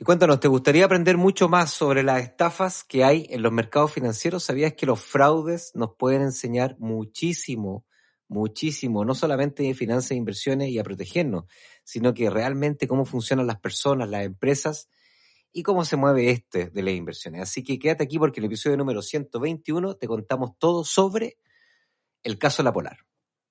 Y cuéntanos, ¿te gustaría aprender mucho más sobre las estafas que hay en los mercados financieros? ¿Sabías que los fraudes nos pueden enseñar muchísimo, muchísimo, no solamente de finanzas e inversiones y a protegernos, sino que realmente cómo funcionan las personas, las empresas y cómo se mueve este de las inversiones. Así que quédate aquí porque en el episodio número 121 te contamos todo sobre el caso La Polar.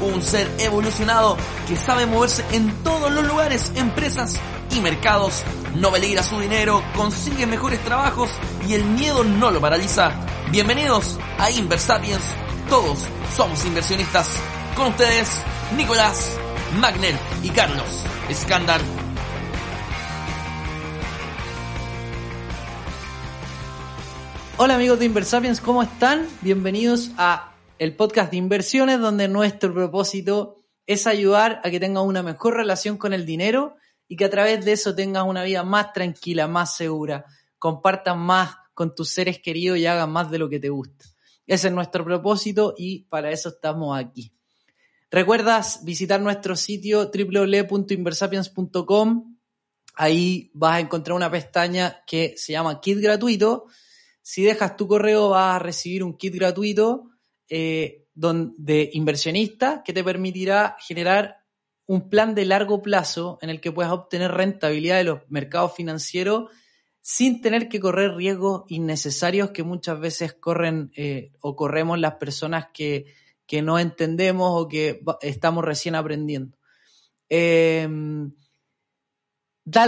un ser evolucionado que sabe moverse en todos los lugares, empresas y mercados, no peligra su dinero, consigue mejores trabajos y el miedo no lo paraliza. Bienvenidos a Inversapiens, todos somos inversionistas. Con ustedes, Nicolás, Magner y Carlos Escándar. Hola amigos de Inversapiens, ¿cómo están? Bienvenidos a el podcast de inversiones donde nuestro propósito es ayudar a que tengas una mejor relación con el dinero y que a través de eso tengas una vida más tranquila, más segura, compartan más con tus seres queridos y hagan más de lo que te gusta. Ese es nuestro propósito y para eso estamos aquí. Recuerdas visitar nuestro sitio www.inversapiens.com. Ahí vas a encontrar una pestaña que se llama Kit gratuito. Si dejas tu correo vas a recibir un kit gratuito eh, de inversionista que te permitirá generar un plan de largo plazo en el que puedas obtener rentabilidad de los mercados financieros sin tener que correr riesgos innecesarios que muchas veces corren eh, o corremos las personas que, no entendemos o que estamos recién aprendiendo. Em,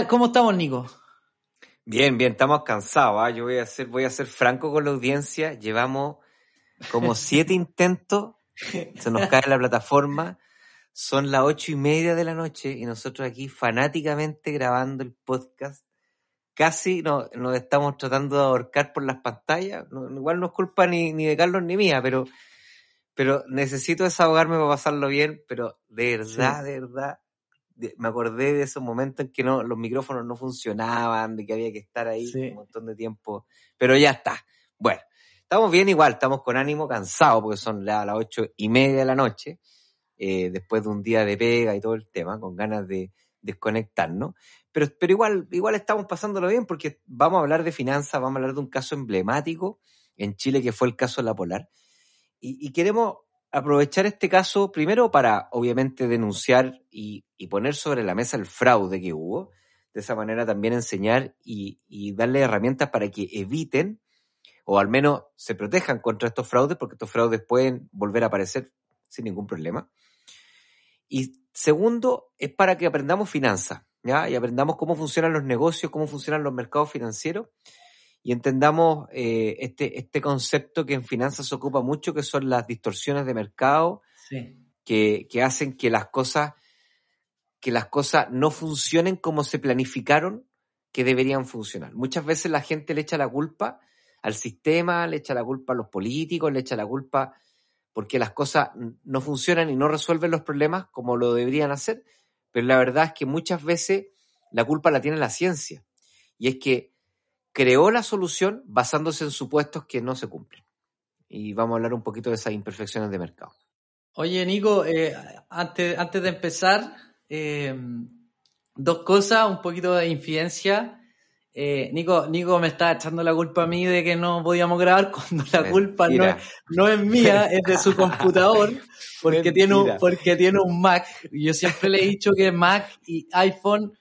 ¿Cómo estamos, Nico? Bien, bien, estamos cansados. ¿ah? Yo voy a, ser, voy a ser franco con la audiencia. Llevamos como siete intentos, se nos cae la plataforma, son las ocho y media de la noche y nosotros aquí fanáticamente grabando el podcast. Casi nos, nos estamos tratando de ahorcar por las pantallas. igual no es culpa ni, ni de Carlos ni mía, pero, pero necesito desahogarme para pasarlo bien, pero de verdad, de verdad, me acordé de esos momentos en que no, los micrófonos no funcionaban, de que había que estar ahí un montón de tiempo, pero ya está. Bueno, Estamos bien igual, estamos con ánimo cansado porque son las ocho y media de la noche, eh, después de un día de pega y todo el tema, con ganas de desconectarnos. Pero, pero igual, igual estamos pasándolo bien porque vamos a hablar de finanzas, vamos a hablar de un caso emblemático en Chile que fue el caso de la Polar. Y, queremos aprovechar este caso primero para, obviamente, denunciar y, poner sobre la mesa el fraude que hubo. De esa manera también enseñar y darle herramientas para que eviten o al menos se protejan contra estos fraudes, porque estos fraudes pueden volver a aparecer sin ningún problema. Y segundo, es para que aprendamos finanzas, ¿ya? Y aprendamos cómo funcionan los negocios, cómo funcionan los mercados financieros y entendamos eh, este, este concepto que en finanzas se ocupa mucho, que son las distorsiones de mercado, que, que, hacen que las cosas, que las cosas no funcionen como se planificaron que deberían funcionar. Muchas veces la gente le echa la culpa al sistema, le echa la culpa a los políticos, le echa la culpa porque las cosas no funcionan y no resuelven los problemas como lo deberían hacer, pero la verdad es que muchas veces la culpa la tiene la ciencia y es que creó la solución basándose en supuestos que no se cumplen. Y vamos a hablar un poquito de esas imperfecciones de mercado. Oye, Nico, eh, antes, antes de empezar, eh, dos cosas, un poquito de infidencia. Eh, Nico, Nico me está echando la culpa a mí de que no podíamos grabar cuando la culpa no es, mía, es de su computador, porque tiene, un, porque tiene un Mac. Yo siempre le he dicho que Mac y iPhone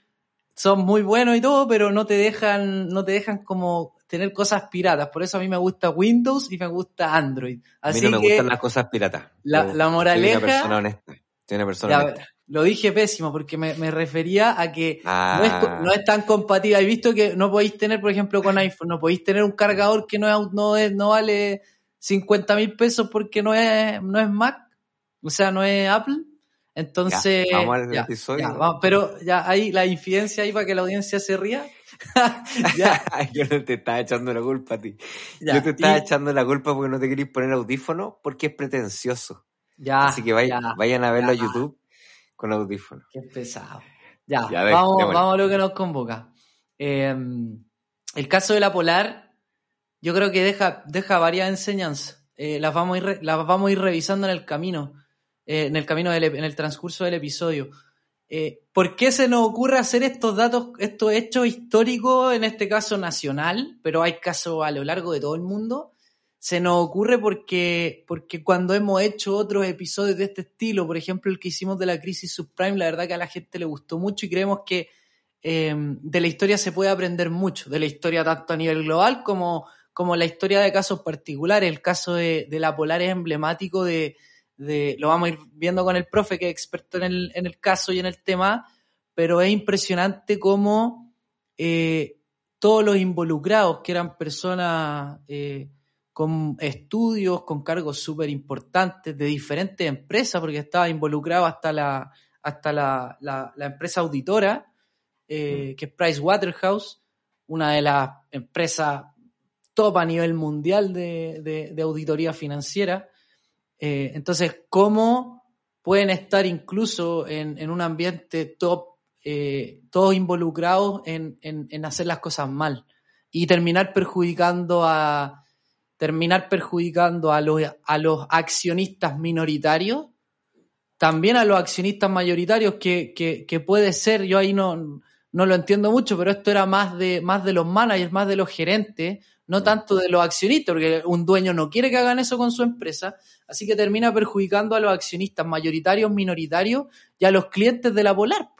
son muy buenos y todo, pero no te dejan, no te dejan como tener cosas piratas. Por eso a mí me gusta Windows y me gusta Android. Así a mí no me gustan las cosas piratas. La, la moraleja. Soy una persona honesta. Soy una persona honesta. Lo dije pésimo porque me, refería a que no, es, ah. no, es, tan compatible. He visto que no podéis tener, por ejemplo, con iPhone, no podéis tener un cargador que no, es, no, es, no vale 50 mil pesos porque no es, no es Mac, o sea, no es Apple. Entonces, vamos al episodio. pero ya hay la infidencia ahí para que la audiencia se ría. ya, Yo no te estaba echando la culpa a ti. ya. Yo te estaba Y- echando la culpa porque no te querís poner audífono porque es pretencioso. ya, Así que vay- ya. vayan a verlo ya. a YouTube con audífono. Qué pesado. Ya, vamos, vamos a lo que nos convoca. Eh, el caso de la Polar, yo creo que deja, deja varias enseñanzas. Eh, las, vamos a ir, las vamos a ir revisando en el camino, eh, en el camino del, en el transcurso del episodio. Eh, ¿Por qué se nos ocurre hacer estos datos, estos hechos históricos, en este caso nacional, pero hay casos a lo largo de todo el mundo? Se nos ocurre porque, porque cuando hemos hecho otros episodios de este estilo, por ejemplo el que hicimos de la crisis subprime, la verdad que a la gente le gustó mucho y creemos que eh, de la historia se puede aprender mucho, de la historia tanto a nivel global como, como la historia de casos particulares. El caso de, de la Polar es emblemático de, lo vamos a ir viendo con el profe que es experto en el, en el caso y en el tema, pero es impresionante cómo eh, todos los involucrados, que eran personas eh, con estudios, con cargos súper importantes de diferentes empresas, porque estaba involucrado hasta la, hasta la, la- la empresa auditora, eh, que es Pricewaterhouse, una de las empresas top a nivel mundial de, de- de auditoría financiera. Eh, entonces, ¿cómo pueden estar incluso en, en un ambiente top, eh, todos involucrados en, en- en hacer las cosas mal y terminar perjudicando a terminar perjudicando a los, a los accionistas minoritarios, también a los accionistas mayoritarios, que, que, que puede ser, yo ahí no, no lo entiendo mucho, pero esto era más de, más de los managers, más de los gerentes, no tanto de los accionistas, porque un dueño no quiere que hagan eso con su empresa, así que termina perjudicando a los accionistas mayoritarios, minoritarios y a los clientes de la Polar,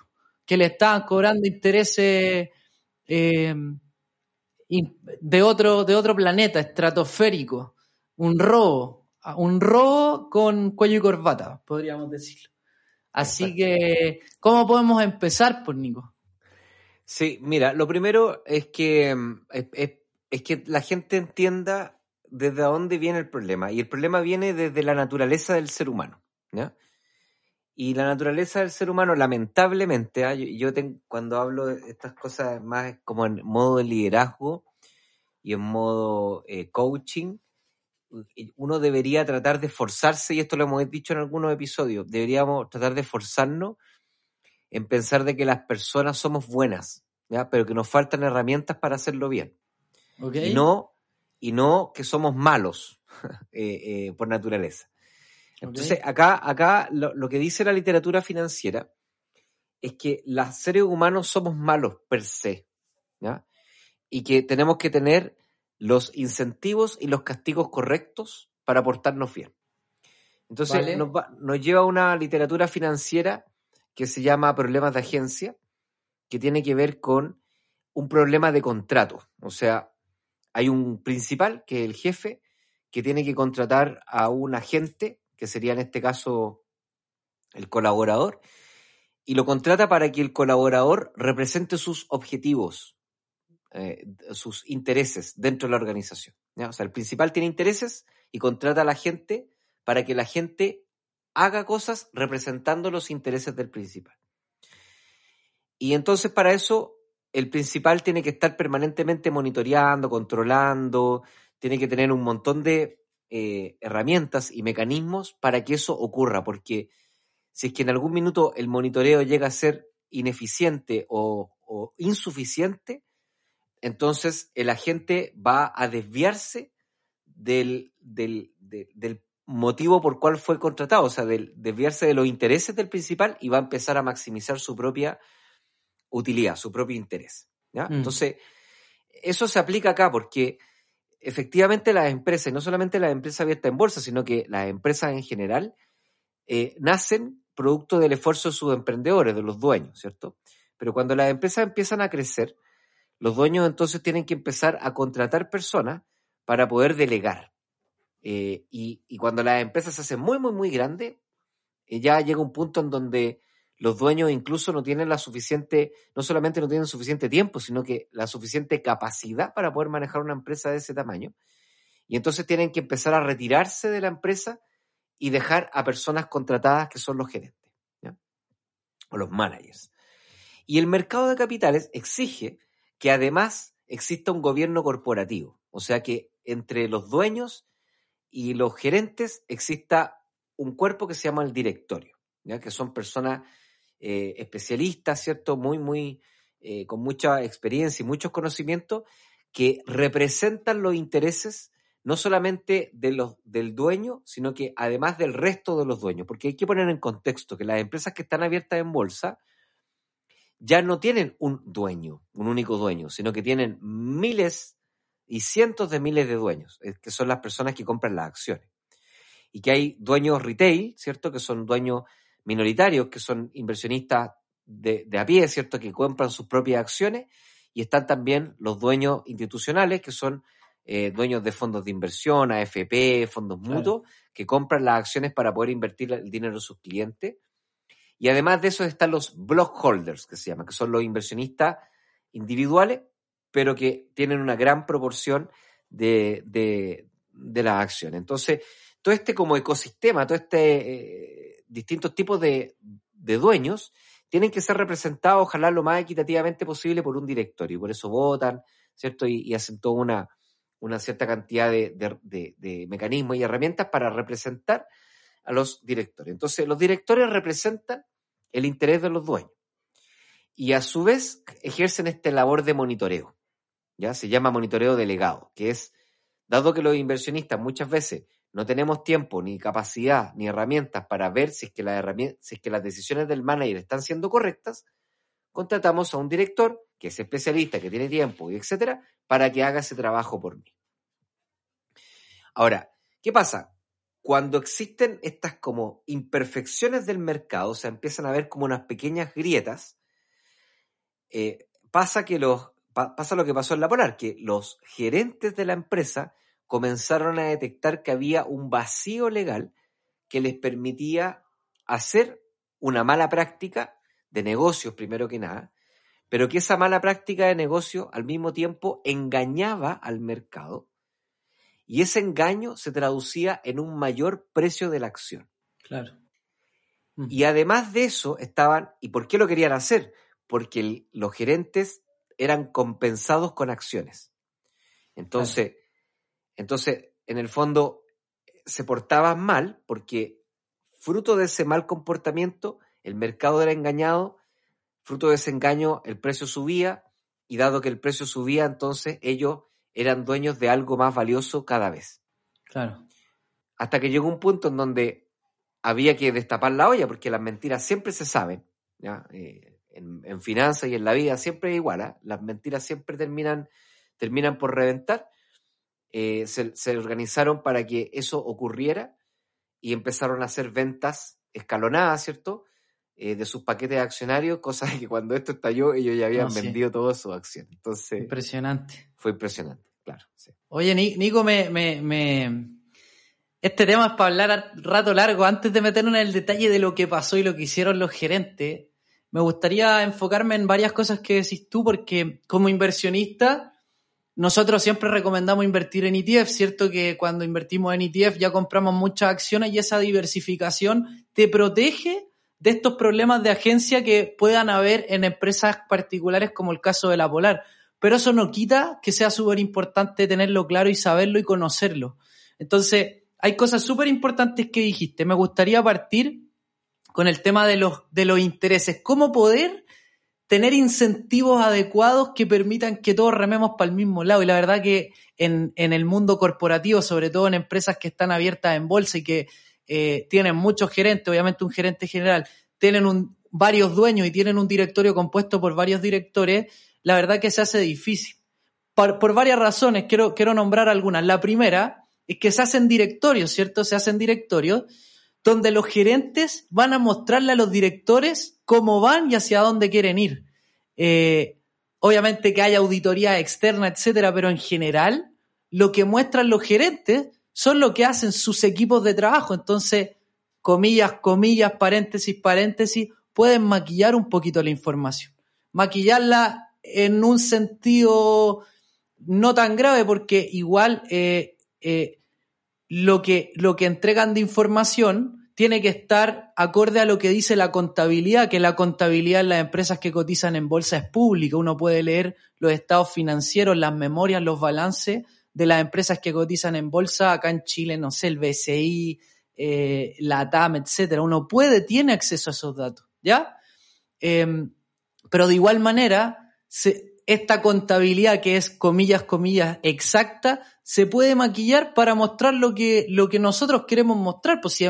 que le estaban cobrando intereses eh, de, otro, de otro planeta, estratosférico, un robo, un robo con cuello y corbata, podríamos decirlo. Así que, ¿cómo podemos empezar, por Nico? Sí, mira, lo primero es que, mm, es, es- es que la gente entienda desde dónde viene el problema. Y el problema viene desde la naturaleza del ser humano. ¿ya? Y la naturaleza del ser humano, lamentablemente, ¿ah? yo, cuando hablo de estas cosas más como en modo de liderazgo y en modo eh, coaching, uno debería tratar de esforzarse, y esto lo hemos dicho en algunos episodios, deberíamos tratar de esforzarnos en pensar de que las personas somos buenas, ¿ya? pero que nos faltan herramientas para hacerlo bien. Y, no, y no que somos malos eh, eh, por naturaleza. Entonces, acá, acá lo, lo que dice la literatura financiera es que los seres humanos somos malos per se, ¿ya? y que tenemos que tener los incentivos y los castigos correctos para portarnos bien. Entonces, Vale. nos, va- nos lleva a una literatura financiera que se llama problemas de agencia, que tiene que ver con un problema de contrato. O sea, hay un principal, que es el jefe, que tiene que contratar a un agente, que sería en este caso el colaborador, y lo contrata para que el colaborador represente sus objetivos, eh, sus intereses dentro de la organización. O sea, el principal tiene intereses y contrata a la gente para que la gente haga cosas representando los intereses del principal. Y entonces para eso el principal tiene que estar permanentemente monitoreando, controlando, tiene que tener un montón de eh, herramientas y mecanismos para que eso ocurra, porque si es que en algún minuto el monitoreo llega a ser ineficiente o, o insuficiente, entonces el agente va a desviarse del, del, de- del motivo por cual fue contratado, o sea, del, desviarse de los intereses del principal y va a empezar a maximizar su propia utilidad, su propio interés. ¿ya? Mm. Entonces, eso se aplica acá porque efectivamente las empresas, no solamente las empresas abiertas en bolsa, sino que las empresas en general, eh, nacen producto del esfuerzo de sus emprendedores, de los dueños, ¿cierto? Pero cuando las empresas empiezan a crecer, los dueños entonces tienen que empezar a contratar personas para poder delegar. Eh, y, y cuando las empresas se hacen muy, muy, muy grandes, eh, ya llega un punto en donde los dueños incluso no tienen la suficiente, no solamente no tienen suficiente tiempo, sino que la suficiente capacidad para poder manejar una empresa de ese tamaño. Y entonces tienen que empezar a retirarse de la empresa y dejar a personas contratadas que son los gerentes, o los managers. Y el mercado de capitales exige que además exista un gobierno corporativo, o sea que entre los dueños y los gerentes exista un cuerpo que se llama el directorio, que son personas eh, especialistas, ¿cierto? Muy, muy, eh, con mucha experiencia y muchos conocimientos que representan los intereses no solamente de los, del dueño, sino que además del resto de los dueños, porque hay que poner en contexto que las empresas que están abiertas en bolsa ya no tienen un dueño, un único dueño, sino que tienen miles y cientos de miles de dueños, eh, que son las personas que compran las acciones. Y que hay dueños retail, ¿cierto? Que son dueños minoritarios, que son inversionistas de, de a pie, ¿cierto? Que compran sus propias acciones. Y están también los dueños institucionales, que son eh, dueños de fondos de inversión, AFP, fondos mutuos, que compran las acciones para poder invertir el dinero de sus clientes. Y además de eso están los block holders, que se llaman, que son los inversionistas individuales, pero que tienen una gran proporción de, de, de las acciones. Entonces, todo este como ecosistema, todo este eh, distintos tipos de, de dueños, tienen que ser representados, ojalá lo más equitativamente posible, por un directorio. Por eso votan, ¿cierto? Y, y hacen toda una, una cierta cantidad de, de, de, mecanismos y herramientas para representar a los directores. Entonces, los directores representan el interés de los dueños y a su vez ejercen esta labor de monitoreo. ¿ya? Se llama monitoreo delegado, que es, dado que los inversionistas muchas veces no tenemos tiempo, ni capacidad, ni herramientas para ver si es que, las decisiones del manager están siendo correctas, contratamos a un director que es especialista, que tiene tiempo y etcétera, para que haga ese trabajo por mí. Ahora, ¿qué pasa? Cuando existen estas como imperfecciones del mercado, o sea, empiezan a ver como unas pequeñas grietas, eh, pasa que los pasa lo que pasó en la Polar, que los gerentes de la empresa comenzaron a detectar que había un vacío legal que les permitía hacer una mala práctica de negocios, primero que nada, pero que esa mala práctica de negocio al mismo tiempo engañaba al mercado y ese engaño se traducía en un mayor precio de la acción. Claro. Mm. Y además de eso estaban, ¿y por qué lo querían hacer? Porque el, los gerentes eran compensados con acciones. Entonces, claro. Entonces, en el fondo, se portaban mal porque fruto de ese mal comportamiento, el mercado era engañado Fruto de ese engaño, el precio subía y dado que el precio subía, entonces ellos eran dueños de algo más valioso cada vez. Claro. Hasta que llegó un punto en donde había que destapar la olla, porque las mentiras siempre se saben. ¿ya? Eh, en, en finanzas y en la vida siempre es igual. ¿eh? Las mentiras siempre terminan, terminan por reventar. Eh, se, se organizaron para que eso ocurriera y empezaron a hacer ventas escalonadas, ¿cierto? eh, de sus paquetes de accionarios, cosa que cuando esto estalló ellos ya habían no, sí. vendido todas sus acciones. Entonces, impresionante. Fue impresionante, claro. Sí. Oye, Nico, me, me, me, este tema es para hablar rato largo. Antes de meternos en el detalle de lo que pasó y lo que hicieron los gerentes, me gustaría enfocarme en varias cosas que decís tú, porque como inversionista, nosotros siempre recomendamos invertir en ETF, ¿cierto? Que cuando invertimos en ETF ya compramos muchas acciones y esa diversificación te protege de estos problemas de agencia que puedan haber en empresas particulares como el caso de la Polar. Pero eso no quita que sea súper importante tenerlo claro y saberlo y conocerlo. Entonces, hay cosas súper importantes que dijiste. Me gustaría partir con el tema de los, de los intereses. ¿Cómo poder tener incentivos adecuados que permitan que todos rememos para el mismo lado? Y la verdad que en, en el mundo corporativo, sobre todo en empresas que están abiertas en bolsa y que eh, tienen muchos gerentes, obviamente un gerente general, tienen un, varios dueños y tienen un directorio compuesto por varios directores, la verdad que se hace difícil. Por, por varias razones, quiero, quiero nombrar algunas. La primera es que se hacen directorios, ¿cierto? Se hacen directorios donde los gerentes van a mostrarle a los directores cómo van y hacia dónde quieren ir. Eh, obviamente que hay auditoría externa, etcétera, pero en general lo que muestran los gerentes son lo que hacen sus equipos de trabajo. Entonces, comillas, comillas, paréntesis, paréntesis, pueden maquillar un poquito la información. Maquillarla en un sentido no tan grave porque igual eh, eh, lo, que, lo que entregan de información tiene que estar acorde a lo que dice la contabilidad, que la contabilidad en las empresas que cotizan en bolsa es pública. Uno puede leer los estados financieros, las memorias, los balances de las empresas que cotizan en bolsa acá en Chile, no sé, el BCI, eh, la TAM, etcétera. Uno puede, tiene acceso a esos datos, ¿ya? Em, pero de igual manera, esta contabilidad que es comillas, comillas, exacta, se puede maquillar para mostrar lo que, lo que nosotros queremos mostrar. Pues si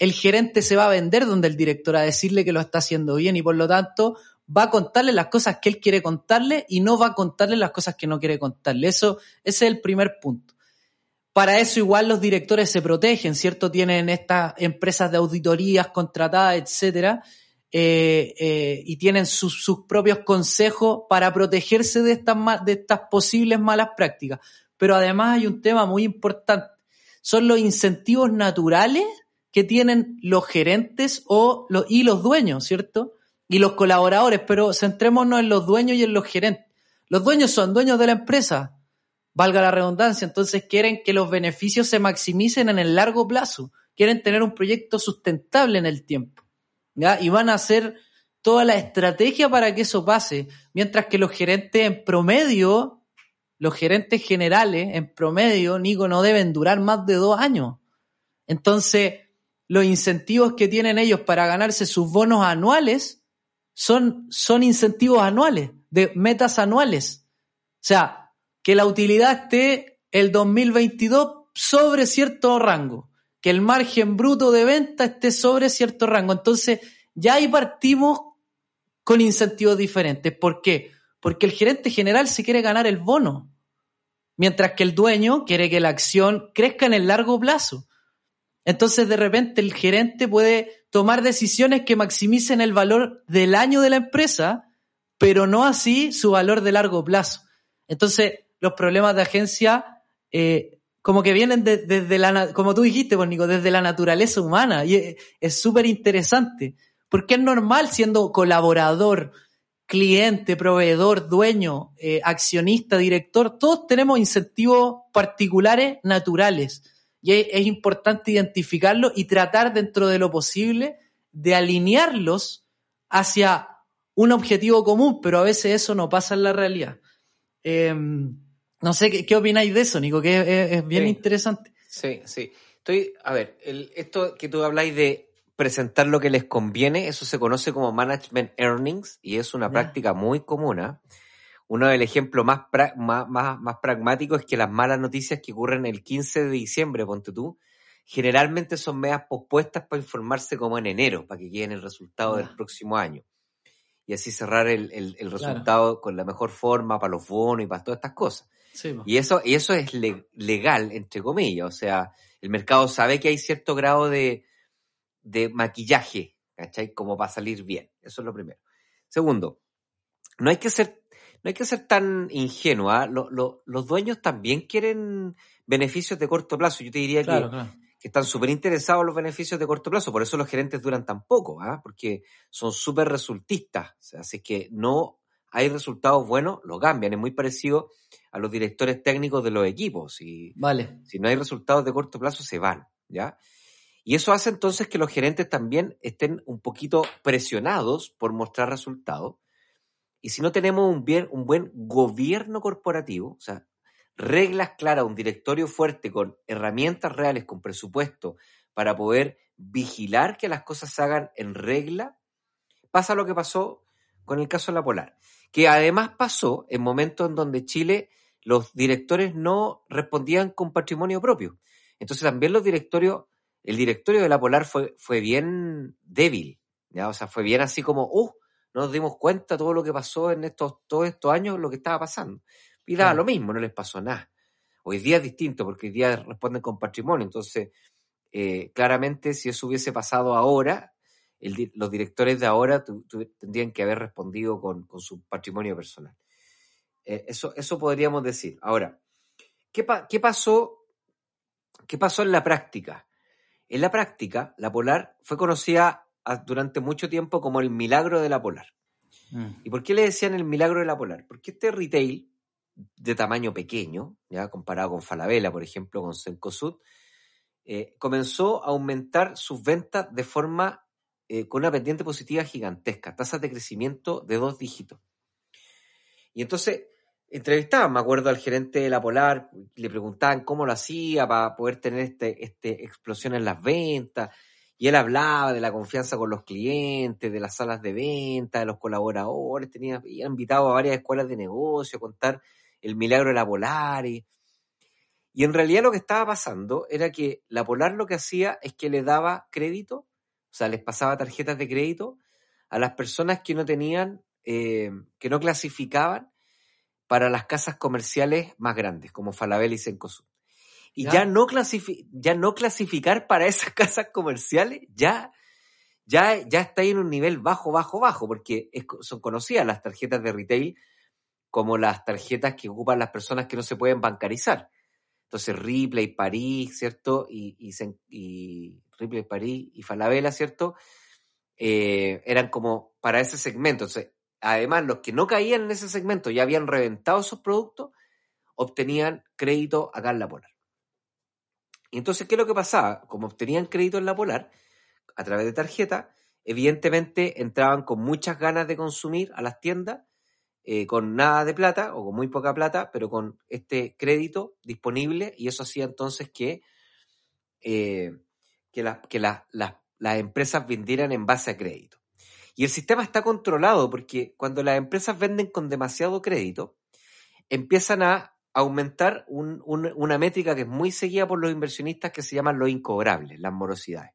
el gerente se va a vender donde el director a decirle que lo está haciendo bien y por lo tanto va a contarle las cosas que él quiere contarle y no va a contarle las cosas que no quiere contarle. Eso, ese es el primer punto. Para eso igual los directores se protegen, ¿cierto? Tienen estas empresas de auditorías contratadas, etcétera, eh, eh, y tienen sus, sus, propios consejos para protegerse de estas, de estas posibles malas prácticas. Pero además hay un tema muy importante. Son los incentivos naturales que tienen los gerentes o los, y los dueños, ¿cierto? Y los colaboradores, pero centrémonos en los dueños y en los gerentes. Los dueños son dueños de la empresa, valga la redundancia, entonces quieren que los beneficios se maximicen en el largo plazo, quieren tener un proyecto sustentable en el tiempo, Y van a hacer toda la estrategia para que eso pase, mientras que los gerentes en promedio, los gerentes generales en promedio, Nico, no deben durar más de dos años. Entonces, los incentivos que tienen ellos para ganarse sus bonos anuales son, son incentivos anuales, de metas anuales. O sea, que la utilidad esté el 2022 sobre cierto rango, que el margen bruto de venta esté sobre cierto rango. Entonces, ya ahí partimos con incentivos diferentes. ¿Por qué? Porque el gerente general se quiere ganar el bono, mientras que el dueño quiere que la acción crezca en el largo plazo. Entonces, de repente, el gerente puede tomar decisiones que maximicen el valor del año de la empresa, pero no así su valor de largo plazo. Entonces, los problemas de agencia, eh, como que vienen desde la, como tú dijiste, pues, Nico, desde la naturaleza humana. Y es súper interesante, porque es normal siendo colaborador, cliente, proveedor, dueño, eh, accionista, director, todos tenemos incentivos particulares naturales y es, importante identificarlo y tratar dentro de lo posible de alinearlos hacia un objetivo común, pero a veces eso no pasa en la realidad. Em, no sé, ¿qué, ¿qué, opináis de eso, Nico? Que es, bien interesante. Sí, sí. Estoy, a ver, esto que tú habláis de presentar lo que les conviene, eso se conoce como management earnings y es una práctica muy común. ¿ah? uno del ejemplo más, más, más, pragmático es que las malas noticias que ocurren el 15 de diciembre, ponte tú, generalmente son medias pospuestas para informarse como en enero, para que queden el resultado del próximo año. Y así cerrar el, el, resultado con la mejor forma para los bonos y para todas estas cosas. Y, eso, y eso es legal, entre comillas. O sea, el mercado sabe que hay cierto grado de, de maquillaje, ¿cachai? Como para salir bien. Eso es lo primero. Segundo, no hay que ser no hay que ser tan ingenua. los dueños también quieren beneficios de corto plazo. Yo te diría que, están súper interesados en los beneficios de corto plazo. Por eso los gerentes duran tan poco, ¿ah? porque son súper resultistas. así que no hay resultados buenos, lo cambian. Es muy parecido a los directores técnicos de los equipos. Y, vale. Si no hay resultados de corto plazo, se van. ¿ya? Y eso hace entonces que los gerentes también estén un poquito presionados por mostrar resultados y si no tenemos un, bien, un buen gobierno corporativo, o sea, reglas claras, un directorio fuerte con herramientas reales, con presupuesto, para poder vigilar que las cosas se hagan en regla, pasa lo que pasó con el caso de la Polar, que además pasó en momentos en donde Chile los directores no respondían con patrimonio propio. Entonces también los directorios, el directorio de la Polar fue, fue bien débil, ¿ya? o sea, fue bien así como, uh, nos dimos cuenta todo lo que pasó en estos, todos estos años, lo que estaba pasando. Y daba lo mismo, no les pasó nada. Hoy día es distinto porque hoy día responden con patrimonio. Entonces, eh, claramente, si eso hubiese pasado ahora, los directores de ahora tendrían que haber respondido con, su patrimonio personal. Eh, eso, eso podríamos decir. Ahora, ¿qué, ¿qué, pasó, ¿qué pasó en la práctica? En la práctica, la Polar fue conocida durante mucho tiempo como el milagro de la Polar. Mm. ¿Y por qué le decían el milagro de la Polar? Porque este retail de tamaño pequeño, ya comparado con Falabella, por ejemplo, con Sencosud, eh, comenzó a aumentar sus ventas de forma eh, con una pendiente positiva gigantesca, tasas de crecimiento de dos dígitos. Y entonces entrevistaban, me acuerdo, al gerente de la Polar, le preguntaban cómo lo hacía para poder tener este, este explosión en las ventas. Y él hablaba de la confianza con los clientes, de las salas de venta, de los colaboradores, tenía invitado a varias escuelas de negocio a contar el milagro de la Polar. Y, y en realidad lo que estaba pasando era que la Polar lo que hacía es que le daba crédito, sea, les pasaba tarjetas de crédito a las personas que no tenían, eh, que no clasificaban para las casas comerciales más grandes, como Falabella y Cencosud. Y ya, no, ya no clasificar para esas casas comerciales, ya, ya, ya está ahí en un nivel bajo, bajo, bajo, porque son conocidas las tarjetas de retail como las tarjetas que ocupan las personas que no se pueden bancarizar. Entonces Ripley, París, ¿cierto? Y, Ripley, París y Falabella, ¿cierto? Eh, eran como para ese segmento. Entonces, además, los que no caían en ese segmento ya habían reventado esos productos, obtenían crédito acá en la Polar. Y entonces, ¿qué es lo que pasaba? Como obtenían crédito en la Polar, a través de tarjeta, evidentemente entraban con muchas ganas de consumir a las tiendas, eh, con nada de plata o con muy poca plata, pero con este crédito disponible, y eso hacía entonces que, eh, que, que las empresas vendieran en base a crédito. Y el sistema está controlado porque cuando las empresas venden con demasiado crédito, empiezan a aumentar una métrica que es muy seguida por los inversionistas que se llaman los incobrables, las morosidades,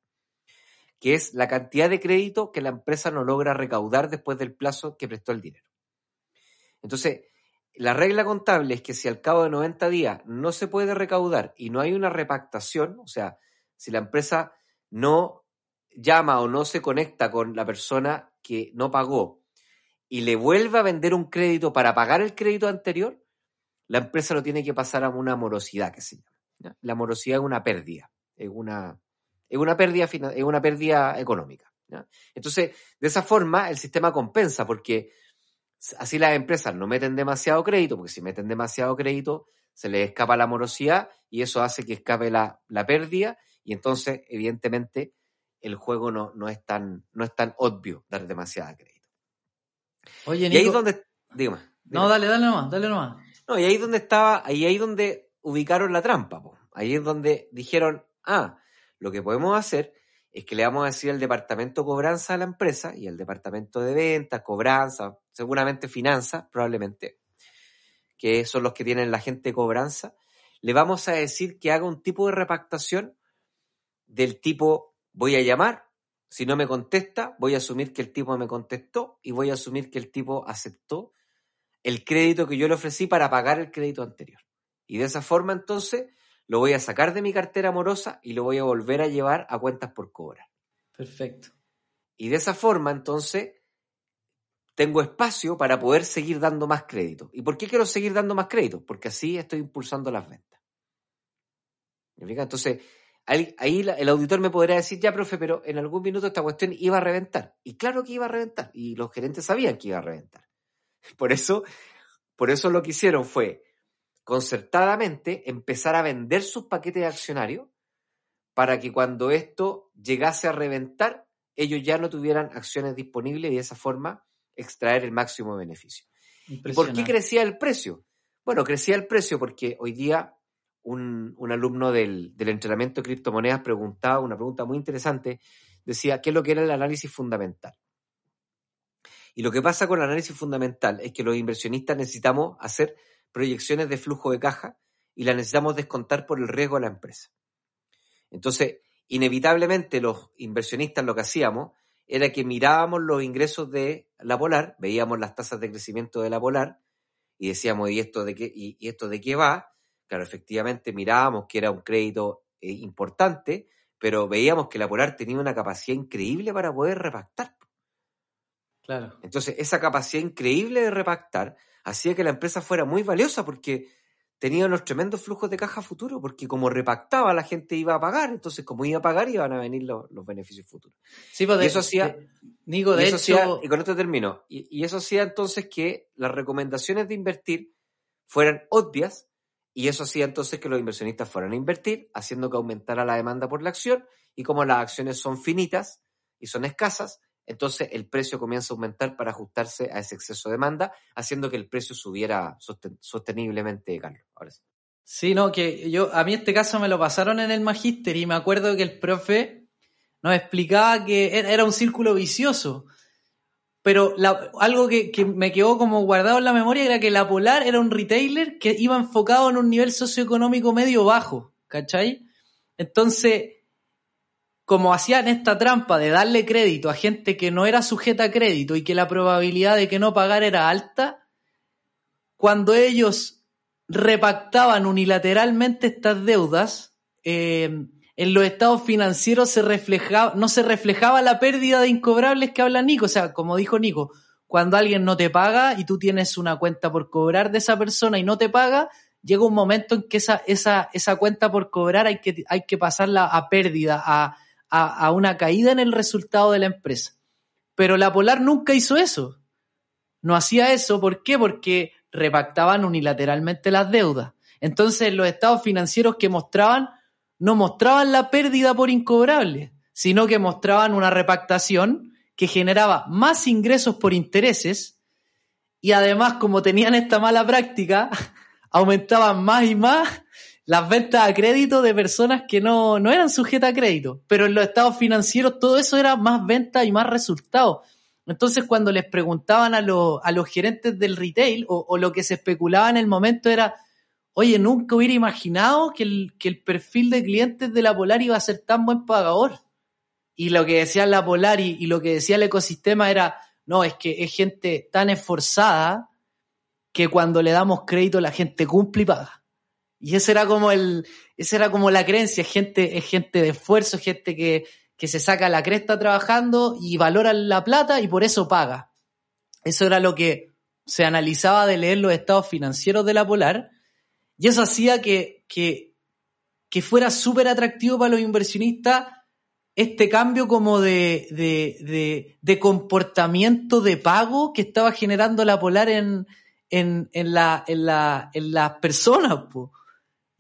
que es la cantidad de crédito que la empresa no logra recaudar después del plazo que prestó el dinero. Entonces, la regla contable es que si al cabo de 90 días no se puede recaudar y no hay una repactación, o sea, si la empresa no llama o no se conecta con la persona que no pagó y le vuelve a vender un crédito para pagar el crédito anterior, la empresa lo tiene que pasar a una morosidad que se llama. La morosidad es una pérdida, es una, es una pérdida, es una pérdida económica. Entonces, de esa forma, el sistema compensa, porque así las empresas no meten demasiado crédito, porque si meten demasiado crédito, se les escapa la morosidad y eso hace que escape la, la pérdida y entonces, evidentemente, el juego no, no, es tan, no es tan obvio dar demasiada crédito. Oye, Nico, y ahí es donde. Dígame, No, dale, dale nomás, dale nomás. No, y ahí es donde estaba, ahí ahí donde ubicaron la trampa. Po. Ahí es donde dijeron, ah, lo que podemos hacer es que le vamos a decir al departamento cobranza a la empresa y al departamento de ventas, cobranza, seguramente finanzas, probablemente, que son los que tienen la gente cobranza, le vamos a decir que haga un tipo de repactación del tipo Voy a llamar, si no me contesta, voy a asumir que el tipo me contestó y voy a asumir que el tipo aceptó el crédito que yo le ofrecí para pagar el crédito anterior. Y de esa forma entonces lo voy a sacar de mi cartera amorosa y lo voy a volver a llevar a cuentas por cobrar. Perfecto. Y de esa forma entonces tengo espacio para poder seguir dando más crédito. ¿Y por qué quiero seguir dando más crédito? Porque así estoy impulsando las ventas. Entonces, Ahí, el auditor me podrá decir, ya, profe, pero en algún minuto esta cuestión iba a reventar. Y claro que iba a reventar. Y los gerentes sabían que iba a reventar. Por eso, por eso lo que hicieron fue concertadamente empezar a vender sus paquetes de accionarios para que cuando esto llegase a reventar, ellos ya no tuvieran acciones disponibles y de esa forma extraer el máximo beneficio. ¿Y por qué crecía el precio? Bueno, crecía el precio porque hoy día un, alumno del, entrenamiento de criptomonedas preguntaba una pregunta muy interesante. Decía, ¿qué es lo que era el análisis fundamental? Y lo que pasa con el análisis fundamental es que los inversionistas necesitamos hacer proyecciones de flujo de caja y las necesitamos descontar por el riesgo de la empresa. Entonces, inevitablemente los inversionistas lo que hacíamos era que mirábamos los ingresos de la Polar, veíamos las tasas de crecimiento de la Polar y decíamos, ¿y esto de qué, y esto de qué va? Claro, efectivamente mirábamos que era un crédito eh, importante, pero veíamos que la Polar tenía una capacidad increíble para poder repactar. Claro. Entonces, esa capacidad increíble de repactar hacía que la empresa fuera muy valiosa porque tenía unos tremendos flujos de caja futuro, porque como repactaba la gente iba a pagar, entonces como iba a pagar iban a venir los, beneficios futuros. Sí, pues y eso hacía, Nico, de hecho... y con esto termino, y, y, eso hacía entonces que las recomendaciones de invertir fueran obvias Y eso hacía entonces que los inversionistas fueran a invertir, haciendo que aumentara la demanda por la acción. Y como las acciones son finitas y son escasas, entonces el precio comienza a aumentar para ajustarse a ese exceso de demanda, haciendo que el precio subiera sosteniblemente, Carlos. Sí. No, que yo, a mí este caso me lo pasaron en el magíster y me acuerdo que el profe nos explicaba que era un círculo vicioso. Pero algo que, me quedó como guardado en la memoria era que la Polar era un retailer que iba enfocado en un nivel socioeconómico medio bajo, ¿cachai? Entonces, como hacían esta trampa de darle crédito a gente que no era sujeta a crédito y que la probabilidad de que no pagar era alta, cuando ellos repactaban unilateralmente estas deudas, eh, en los estados financieros no se reflejaba la pérdida de incobrables que habla Nico. O sea, como dijo Nico, cuando alguien no te paga y tú tienes una cuenta por cobrar de esa persona y no te paga, llega un momento en que esa, cuenta por cobrar hay que, pasarla a pérdida, a, una caída en el resultado de la empresa. Pero la Polar nunca hizo eso. No hacía eso. ¿Por qué? Porque repactaban unilateralmente las deudas. Entonces los estados financieros que mostraban no mostraban la pérdida por incobrable, sino que mostraban una repactación que generaba más ingresos por intereses y además como tenían esta mala práctica, aumentaban más y más las ventas a crédito de personas que no, no eran sujetas a crédito. Pero en los estados financieros todo eso era más venta y más resultados. Entonces, cuando les preguntaban a, a los gerentes del retail o, lo que se especulaba en el momento era, oye, nunca hubiera imaginado que el, que el perfil de clientes de la Polar iba a ser tan buen pagador. Y lo que decía la Polar y, y, lo que decía el ecosistema era, no, es que es gente tan esforzada que cuando le damos crédito la gente cumple y paga. Y ese era como el, esa era como la creencia, gente, es gente de esfuerzo, gente que, que se saca la cresta trabajando y valora la plata y por eso paga. Eso era lo que se analizaba de leer los estados financieros de la Polar y eso hacía que, que, que fuera súper atractivo para los inversionistas este cambio como de, de, de, comportamiento de pago que estaba generando la Polar en, en, en, la, en, la, en las personas.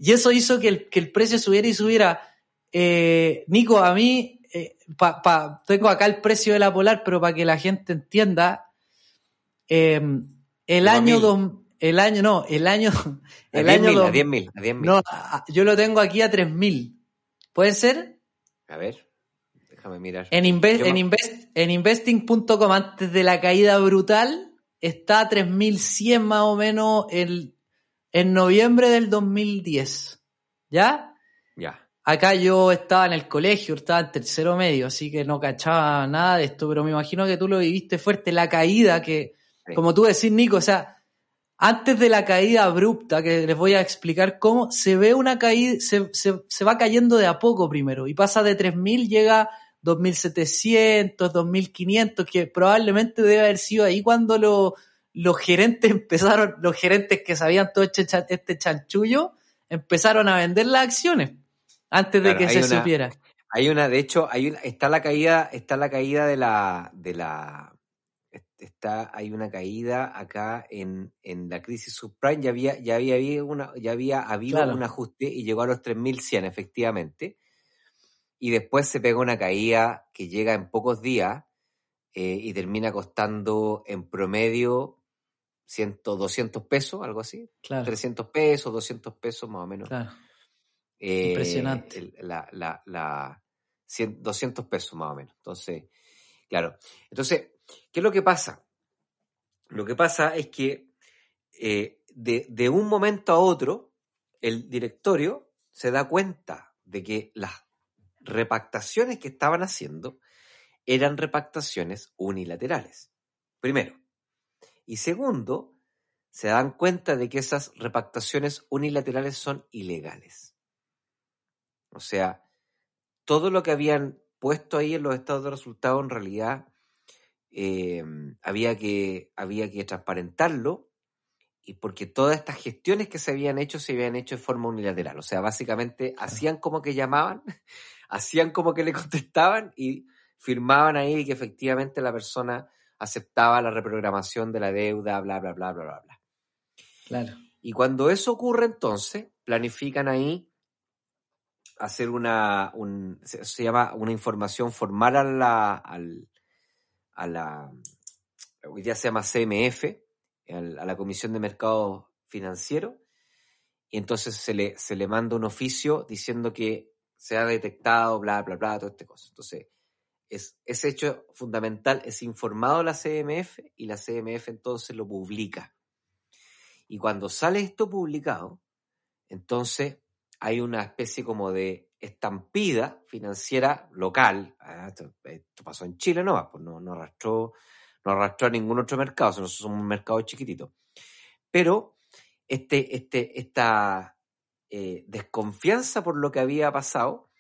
Y eso hizo que el, que el precio subiera y subiera. Eh, Nico, a mí eh, tengo acá el precio de la Polar, pero para que la gente entienda, em, el año el año, no, el año, el a año a 10.000, a 10 No, yo lo tengo aquí a 3.000. ¿Puede ser? A ver, déjame mirar. En, en, invest en investing.com, antes de la caída brutal, está a 3.100 más o menos el, en noviembre del 2010. ¿Ya? Ya. Acá yo estaba en el colegio, estaba en tercero medio, así que no cachaba nada de esto, pero me imagino que tú lo viviste fuerte, la caída que, como tú decís, Nico, o sea, antes de la caída abrupta, que les voy a explicar cómo, se ve una caída, se, se, va cayendo de a poco primero, y pasa de 3.000, llega 2.700, 2.500, que probablemente debe haber sido ahí cuando los gerentes empezaron, los gerentes que sabían todo este, este chanchullo, empezaron a vender las acciones antes de que se supiera. Hay una, de hecho, hay una, está la caída, está la caída de la, de la, está, hay una caída acá en, en la crisis subprime, ya había, ya había, habido una, ya había habido un ajuste y llegó a los 3.100 efectivamente, y después se pega una caída que llega en pocos días eh, y termina costando en promedio 100, 200 pesos, algo así, 300 pesos, 200 pesos más o menos. Claro Impresionante. Eh, la, la, la 200 pesos más o menos. Entonces, claro. Entonces, ¿qué es lo que pasa? Lo que pasa es que eh, de, de un momento a otro, el directorio se da cuenta de que las repactaciones que estaban haciendo eran repactaciones unilaterales. Primero. Y segundo, se dan cuenta de que esas repactaciones unilaterales son ilegales. O sea, todo lo que habían puesto ahí en los estados de resultado en realidad eh, había, que, había que transparentarlo y porque todas estas gestiones que se habían hecho se habían hecho de forma unilateral. O sea, básicamente hacían como que llamaban, hacían como que le contestaban y firmaban ahí que efectivamente la persona aceptaba la reprogramación de la deuda, bla, bla, bla, bla, bla, bla. Claro. Y cuando eso ocurre, entonces, planifican ahí hacer una, un, se, llama una información formal a la, al, a la, hoy día se llama CMF, a la Comisión de Mercados Financieros, y entonces se le, se le manda un oficio diciendo que se ha detectado, bla, bla, bla, todo este cosa. Entonces, es, ese hecho fundamental es informado a la CMF y la CMF entonces lo publica. Y cuando sale esto publicado, entonces hay una especie como de estampida financiera local. Ah, Esto, pasó en Chile, no, pues no, no arrastró, no arrastró a ningún otro mercado, nosotros somos un mercado chiquitito. Pero este, este, esta eh, desconfianza por lo que había pasado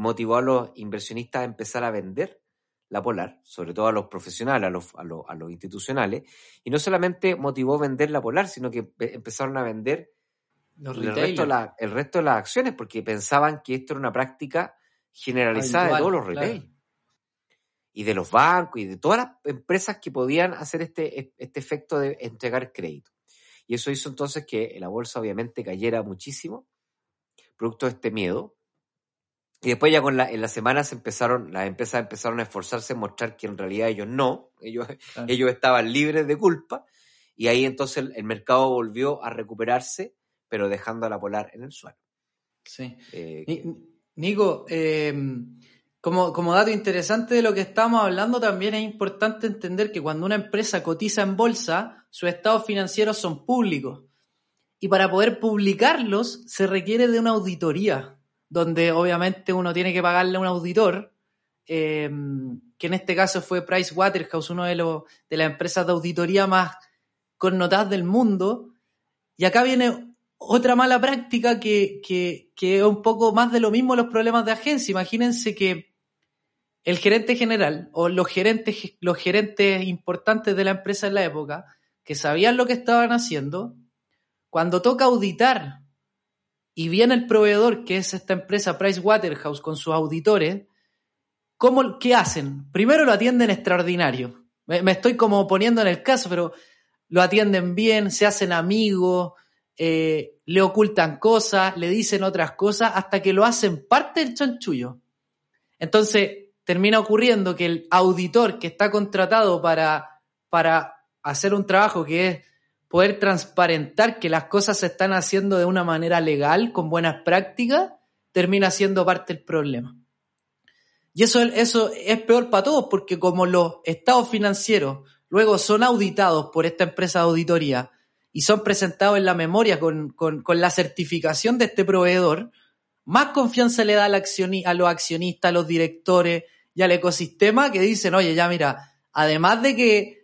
motivó a los inversionistas a empezar a vender la Polar, sobre todo a los profesionales, a los, a los, a los institucionales, y no solamente motivó vender la Polar, sino que empe- empezaron a vender Los el resto, de la- el resto de las acciones, porque pensaban que esto era una práctica generalizada de todos los claro. retail. Y de los bancos y de todas las empresas que podían hacer este, este efecto de entregar crédito. Y eso hizo entonces que la bolsa obviamente cayera muchísimo, producto de este miedo. Y después ya con la, en las semanas empezaron, las empresas empezaron a esforzarse en mostrar que en realidad ellos no, ellos, ellos estaban libres de culpa, y ahí entonces el, el mercado volvió a recuperarse, pero dejando a la polar en el suelo. Sí. Eh, Ni- Nico, eh, como, como dato interesante de lo que estamos hablando, también es importante entender que cuando una empresa cotiza en bolsa, sus estados financieros son públicos. Y para poder publicarlos se requiere de una auditoría, donde obviamente uno tiene que pagarle a un auditor, eh, que en este caso fue Price Waterhouse, uno de, los, de las empresas de auditoría más connotadas del mundo. Y acá viene otra mala práctica que, que, que es un poco más de lo mismo los problemas de agencia. Imagínense que el gerente general o los gerentes, los gerentes importantes de la empresa en la época, que sabían lo que estaban haciendo, cuando toca auditar y viene el proveedor, que es esta empresa Pricewaterhouse con sus auditores, ¿cómo, ¿qué hacen? Primero lo atienden extraordinario. Me, estoy como poniendo en el caso, pero lo atienden bien, se hacen amigos, eh, le ocultan cosas, le dicen otras cosas, hasta que lo hacen parte del chanchullo. Entonces, termina ocurriendo que el auditor que está contratado para, para hacer un trabajo que es poder transparentar que las cosas se están haciendo de una manera legal, con buenas prácticas, termina siendo parte del problema. Y eso, eso es peor para todos, porque como los estados financieros luego son auditados por esta empresa de auditoría y son presentados en la memoria con, con, la certificación de este proveedor, más confianza le da al a los accionistas, a los directores y al ecosistema que dicen, oye, ya mira, además de que,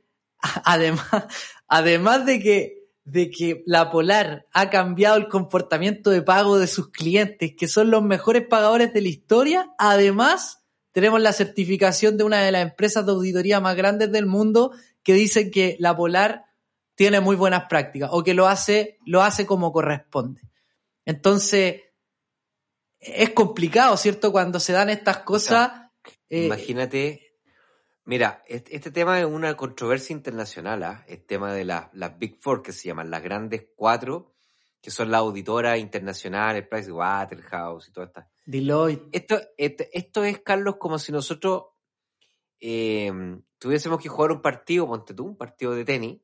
además, además de que, de que la Polar ha cambiado el comportamiento de pago de sus clientes, que son los mejores pagadores de la historia, además tenemos la certificación de una de las empresas de auditoría más grandes del mundo que dicen que la Polar tiene muy buenas prácticas o que lo hace, lo hace como corresponde. Entonces, es complicado, ¿cierto? Cuando se dan estas cosas. eh, Imagínate, mira, este, tema es una controversia internacional, ¿ah? el tema de la- las Big Four, que se llaman las grandes cuatro, que son las auditoras internacionales, Pricewaterhouse y todas estas. Deloitte. Esto, esto es, Carlos, como si nosotros eh, tuviésemos que jugar un partido, ponte tú, un partido de tenis,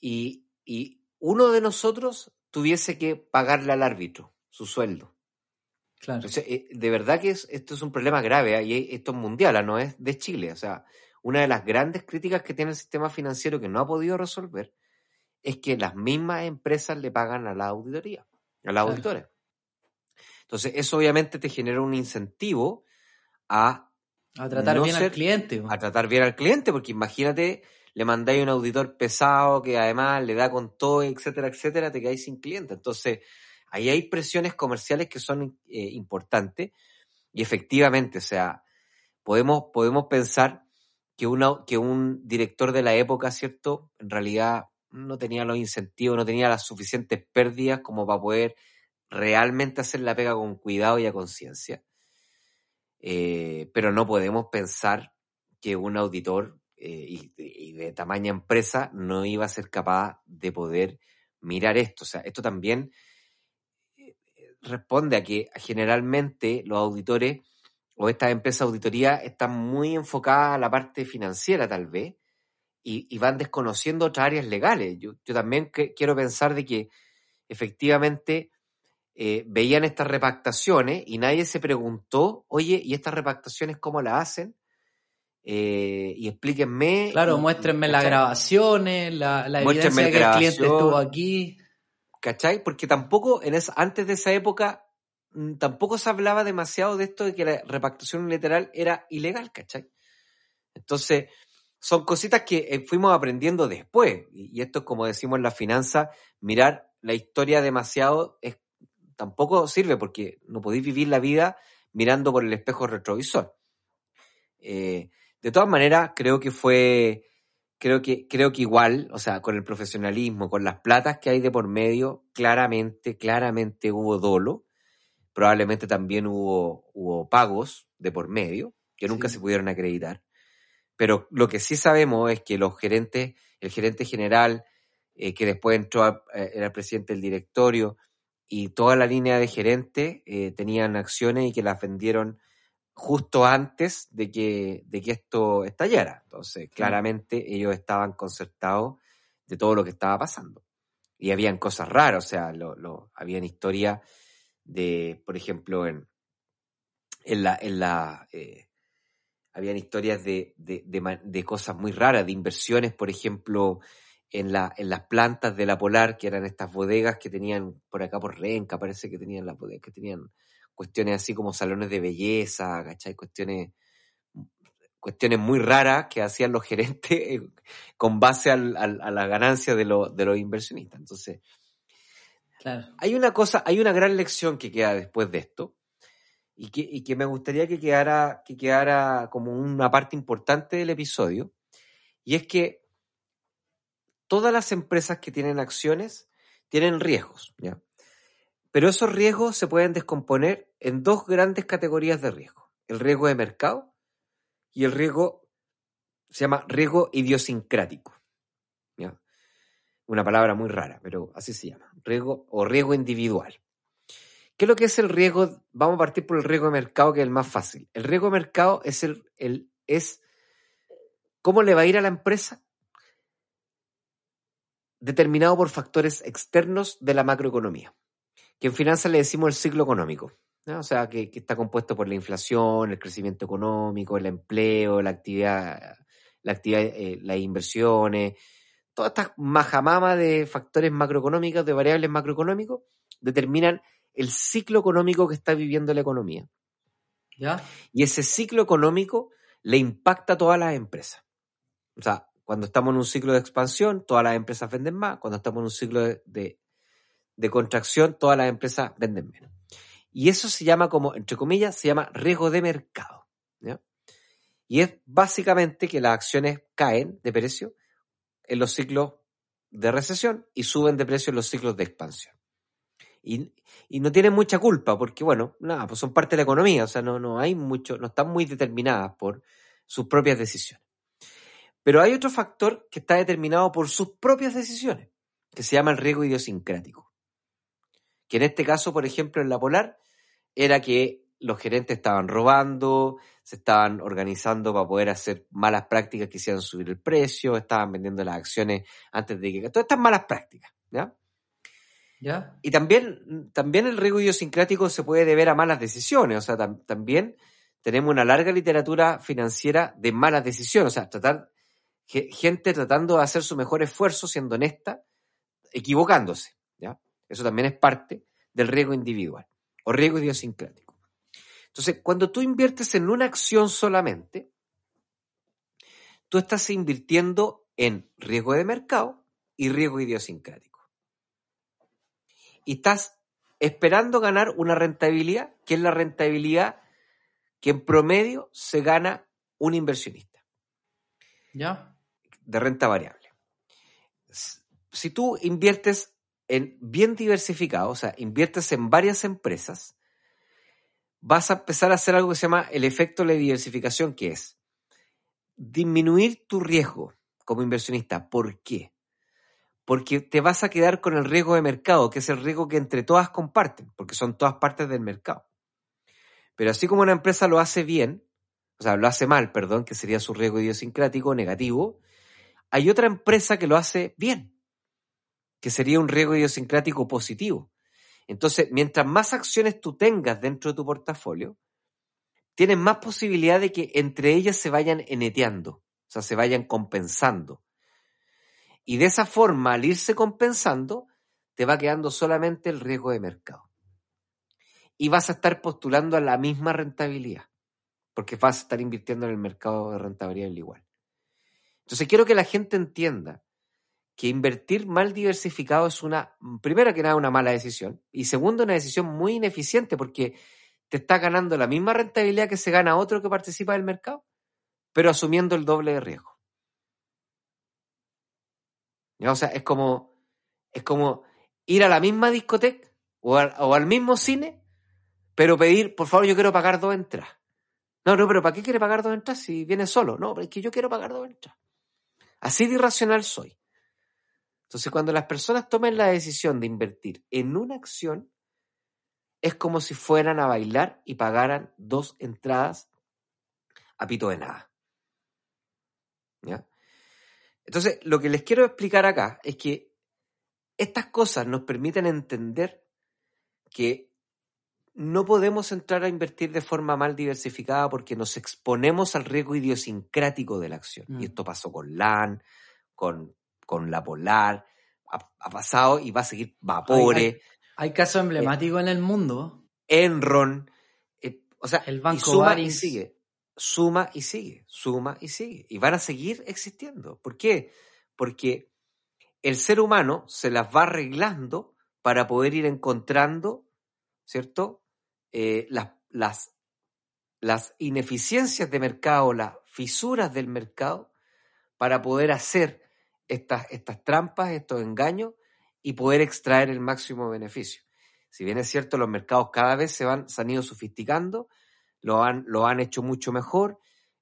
y, y uno de nosotros tuviese que pagarle al árbitro su sueldo. Claro. Sea, eh, de verdad que es- esto es un problema grave ¿ah? y esto es mundial, ¿ah? no es de Chile. O sea, una de las grandes críticas que tiene el sistema financiero que no ha podido resolver es que las mismas empresas le pagan a la auditoría, a las Claro. auditores. Entonces, eso obviamente te genera un incentivo a, A tratar no bien al cliente. a tratar bien al cliente, porque imagínate, le mandáis un auditor pesado que además le da con todo, etcétera, etcétera, te quedáis sin cliente. Entonces, ahí hay presiones comerciales que son eh, importantes y efectivamente, o sea, podemos, podemos pensar que, una, que un director de la época, ¿cierto? En realidad no tenía los incentivos, no tenía las suficientes pérdidas como para poder realmente hacer la pega con cuidado y a conciencia. Eh, pero no podemos pensar que un auditor eh, y, de tamaña empresa no iba a ser capaz de poder mirar esto. O sea, esto también responde a que generalmente los auditores o estas empresas de auditoría están muy enfocadas a la parte financiera tal vez y, van desconociendo otras áreas legales. Yo, también quiero pensar de que efectivamente eh, veían estas repactaciones y nadie se preguntó, oye, ¿y estas repactaciones cómo las hacen? Eh, y explíquenme. Claro, muéstrenme las grabaciones, la, la evidencia que el cliente estuvo aquí. ¿Cachai? Porque tampoco, en esa, antes de esa época, mm, tampoco se hablaba demasiado de esto de que la repactación literal era ilegal, ¿cachai? Entonces, son cositas que eh, fuimos aprendiendo después. Y esto es como decimos en la finanza, mirar la historia demasiado tampoco sirve porque no podéis vivir la vida mirando por el espejo retrovisor. Eh, de todas maneras, creo que fue, creo que, creo que igual, o sea, con el profesionalismo, con las platas que hay de por medio, claramente, claramente hubo dolo. Probablemente también hubo, hubo pagos de por medio que nunca se pudieron acreditar. Pero lo que sí sabemos es que los gerentes, el gerente general, eh, que después entró, eh, era presidente del directorio, y toda la línea de gerentes eh, tenían acciones y que las vendieron justo antes de que, de que esto estallara. Entonces, claramente ellos estaban concertados de todo lo que estaba pasando. Y habían cosas raras, o sea, lo, lo, habían historias de, por ejemplo, en, en la, en la habían historias de, de, cosas muy raras, de inversiones, por ejemplo, en, la, en las plantas de la Polar, que eran estas bodegas que tenían por acá por Renca, parece que tenían las bodegas, que tenían cuestiones así como salones de belleza, ¿cachai? Cuestiones, cuestiones muy raras que hacían los gerentes con base al, a la ganancia de, de los inversionistas. Entonces, hay una cosa, hay una gran lección que queda después de esto, y que, y que me gustaría que quedara, que quedara como una parte importante del episodio, y es que todas las empresas que tienen acciones tienen riesgos, ¿ya? Pero esos riesgos se pueden descomponer en dos grandes categorías de riesgo. El riesgo de mercado y el riesgo, se llama riesgo idiosincrático. Una palabra muy rara, pero así se llama. Riesgo o riesgo individual. ¿Qué es lo que es el riesgo? Vamos a partir por el riesgo de mercado, que es el más fácil. El riesgo de mercado es, el, es cómo le va a ir a la empresa determinado por factores externos de la macroeconomía, que en finanzas le decimos el ciclo económico. O sea, que, está compuesto por la inflación, el crecimiento económico, el empleo, la actividad, la actividad, eh, las inversiones, todas estas majamamas de factores macroeconómicos, de variables macroeconómicos, determinan el ciclo económico que está viviendo la economía. ¿Ya? Y ese ciclo económico le impacta a todas las empresas. O sea, cuando estamos en un ciclo de expansión, todas las empresas venden más. Cuando estamos en un ciclo de, de, contracción, todas las empresas venden menos. Y eso se llama como, entre comillas, se llama riesgo de mercado. Y es básicamente que las acciones caen de precio en los ciclos de recesión y suben de precio en los ciclos de expansión. Y, y no tienen mucha culpa, porque bueno, nada, pues son parte de la economía, o sea, no, no hay mucho, no están muy determinadas por sus propias decisiones. Pero hay otro factor que está determinado por sus propias decisiones, que se llama el riesgo idiosincrático. Que en este caso, por ejemplo, en la Polar, era que los gerentes estaban robando, se estaban organizando para poder hacer malas prácticas que hicieran subir el precio, estaban vendiendo las acciones antes de que... Todas estas malas prácticas, ¿ya? Y también, también el riesgo idiosincrático se puede deber a malas decisiones, o sea, también tenemos una larga literatura financiera de malas decisiones, o sea, tratar, gente tratando de hacer su mejor esfuerzo, siendo honesta, equivocándose, ¿ya? Eso también es parte del riesgo individual o riesgo idiosincrático. Entonces, cuando tú inviertes en una acción solamente, tú estás invirtiendo en riesgo de mercado y riesgo idiosincrático y estás esperando ganar una rentabilidad, que es la rentabilidad que en promedio se gana un inversionista. ¿Ya? De renta variable. Si tú inviertes en bien diversificado, o sea, inviertes en varias empresas, vas a empezar a hacer algo que se llama el efecto de diversificación, que es disminuir tu riesgo como inversionista. ¿Por qué? porque te vas a quedar con el riesgo de mercado, que es el riesgo que entre todas comparten, porque son todas partes del mercado. Pero así como una empresa lo hace bien, o sea, lo hace mal, perdón, que sería su riesgo idiosincrático negativo, hay otra empresa que lo hace bien, que sería un riesgo idiosincrático positivo. Entonces, mientras más acciones tú tengas dentro de tu portafolio, tienes más posibilidad de que entre ellas se vayan eneteando, o sea, se vayan compensando. Y de esa forma, al irse compensando, te va quedando solamente el riesgo de mercado. Y vas a estar postulando a la misma rentabilidad, porque vas a estar invirtiendo en el mercado de rentabilidad igual. Entonces quiero que la gente entienda que invertir mal diversificado es una, primero que nada, una mala decisión, y segundo, una decisión muy ineficiente, porque te está ganando la misma rentabilidad que se gana otro que participa del mercado, pero asumiendo el doble de riesgo. O sea, es como, es como ir a la misma discoteca o al, mismo cine, pero pedir, por favor, yo quiero pagar dos entradas. No, no, pero ¿para qué quiere pagar dos entradas si viene solo? No, es que yo quiero pagar dos entradas. Así de irracional soy. Entonces, cuando las personas tomen la decisión de invertir en una acción, es como si fueran a bailar y pagaran dos entradas a pito de nada. ¿Ya? Entonces, lo que les quiero explicar acá es que estas cosas nos permiten entender que no podemos entrar a invertir de forma mal diversificada porque nos exponemos al riesgo idiosincrático de la acción. Y mm. esto pasó con LAN, con, con la Polar, ha, pasado y va a seguir Vapore. Hay, casos emblemáticos en el mundo. Enron, eh, o sea, el Banco y sigue suma y sigue, suma y sigue. Y van a seguir existiendo. ¿Por qué? Porque el ser humano se las va arreglando para poder ir encontrando, ¿cierto? Eh, las, las, las ineficiencias de mercado, las fisuras del mercado, para poder hacer estas, estas trampas, estos engaños y poder extraer el máximo beneficio. Si bien es cierto, los mercados cada vez se, van, se han ido sofisticando, lo han, lo han hecho mucho mejor,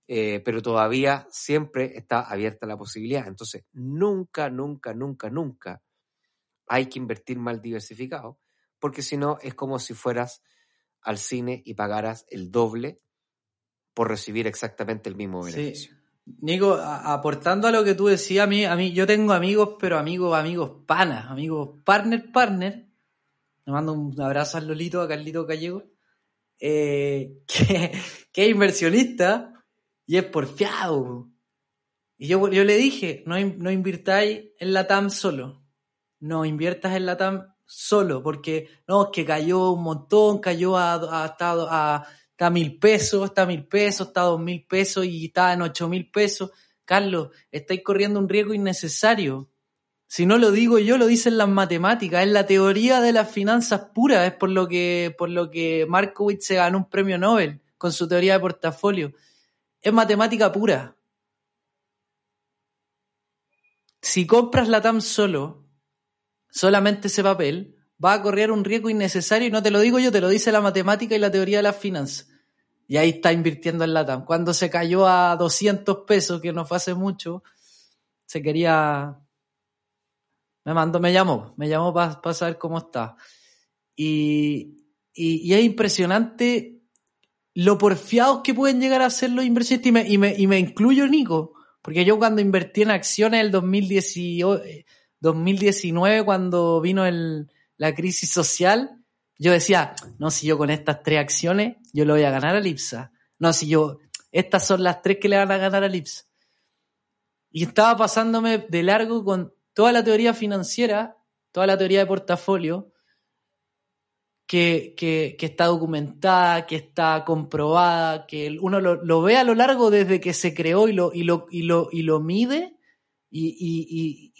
eh, pero todavía siempre está abierta la posibilidad. Entonces, nunca, nunca, nunca, nunca hay que invertir mal diversificado, porque si no es como si fueras al cine y pagaras el doble por recibir exactamente el mismo beneficio. Nico, aportando a lo que tú decías, a mí, a mí, yo tengo amigos, pero amigos, amigos panas, amigos partner, partner. Le mando un abrazo a Lolito, a Carlito Gallego. Eh, que, es inversionista y es porfiado. Y yo, yo le dije, no, no invirtáis en la TAM solo. No inviertas en la TAM solo, porque no, es que cayó un montón, cayó a, a, a, a, mil pesos, está a mil pesos, está a dos mil pesos y está en ocho mil pesos. Carlos, estáis corriendo un riesgo innecesario. Si no lo digo yo, lo dicen las matemáticas, es la teoría de las finanzas puras, es por lo que, por lo que Markowitz se ganó un premio Nobel con su teoría de portafolio. Es matemática pura. Si compras la TAM solo, solamente ese papel, va a correr un riesgo innecesario y no te lo digo yo, te lo dice la matemática y la teoría de las finanzas. Y ahí está invirtiendo en la TAM. Cuando se cayó a 200 pesos, que no fue hace mucho, se quería me mandó, me llamó, me llamó para saber cómo está. Y, y, es impresionante lo porfiados que pueden llegar a ser los inversionistas y me, y me, y me incluyo, Nico, porque yo cuando invertí en acciones el 2018, 2019, cuando vino el, la crisis social, yo decía, no, si yo con estas tres acciones, yo le voy a ganar a Lipsa. No, si yo, estas son las tres que le van a ganar a Lipsa. Y estaba pasándome de largo con toda la teoría financiera, toda la teoría de portafolio, que, que, está documentada, que está comprobada, que uno lo, ve a lo largo desde que se creó y lo, y lo, y lo, y lo mide y,